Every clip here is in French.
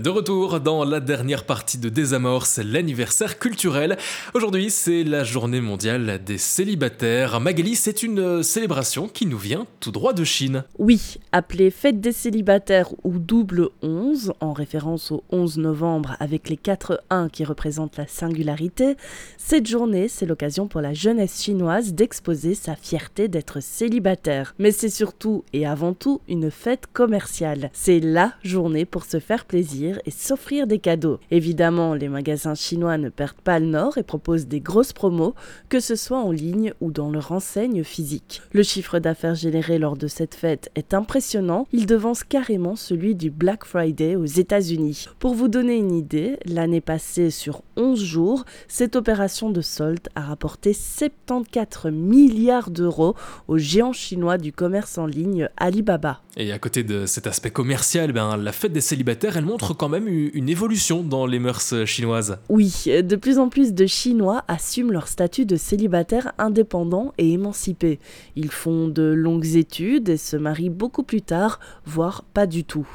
De retour dans la dernière partie de Désamorce, l'anniversaire culturel. Aujourd'hui, c'est la journée mondiale des célibataires. Magali, c'est une célébration qui nous vient tout droit de Chine. Oui, appelée Fête des célibataires ou double 11, en référence au 11 novembre avec les 4 1 qui représentent la singularité, cette journée, c'est l'occasion pour la jeunesse chinoise d'exposer sa fierté d'être célibataire. Mais c'est surtout et avant tout une fête commerciale. C'est la journée pour se faire plaisir et s'offrir des cadeaux. Évidemment, les magasins chinois ne perdent pas le nord et proposent des grosses promos, que ce soit en ligne ou dans leur enseigne physique. Le chiffre d'affaires généré lors de cette fête est impressionnant, il devance carrément celui du Black Friday aux États-Unis. Pour vous donner une idée, l'année passée sur 11 jours, cette opération de solde a rapporté 74 milliards d'euros aux géants chinois du commerce en ligne Alibaba. Et à côté de cet aspect commercial, ben, la fête des célibataires, elle montre quand même une évolution dans les mœurs chinoises. Oui, de plus en plus de Chinois assument leur statut de célibataire indépendant et émancipé. Ils font de longues études et se marient beaucoup plus tard, voire pas du tout.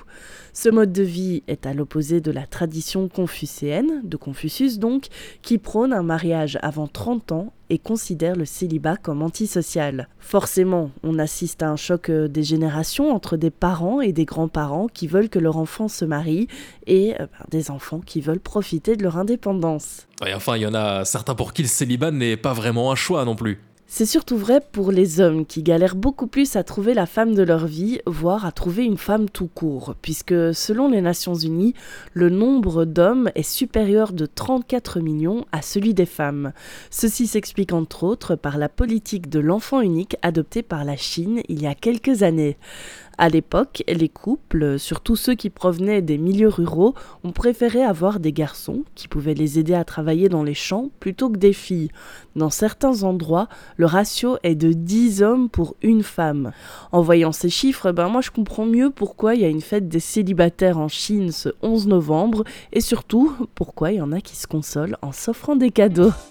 Ce mode de vie est à l'opposé de la tradition confucéenne, de Confucius donc, qui prône un mariage avant 30 ans et considère le célibat comme antisocial. Forcément, on assiste à un choc euh, des générations entre des parents et des grands-parents qui veulent que leur enfant se marie et euh, ben, des enfants qui veulent profiter de leur indépendance. Et enfin, il y en a certains pour qui le célibat n'est pas vraiment un choix non plus. C'est surtout vrai pour les hommes qui galèrent beaucoup plus à trouver la femme de leur vie, voire à trouver une femme tout court, puisque selon les Nations Unies, le nombre d'hommes est supérieur de 34 millions à celui des femmes. Ceci s'explique entre autres par la politique de l'enfant unique adoptée par la Chine il y a quelques années. À l'époque, les couples, surtout ceux qui provenaient des milieux ruraux, ont préféré avoir des garçons qui pouvaient les aider à travailler dans les champs plutôt que des filles. Dans certains endroits, le ratio est de 10 hommes pour une femme. En voyant ces chiffres, ben moi je comprends mieux pourquoi il y a une fête des célibataires en Chine ce 11 novembre et surtout pourquoi il y en a qui se consolent en s'offrant des cadeaux.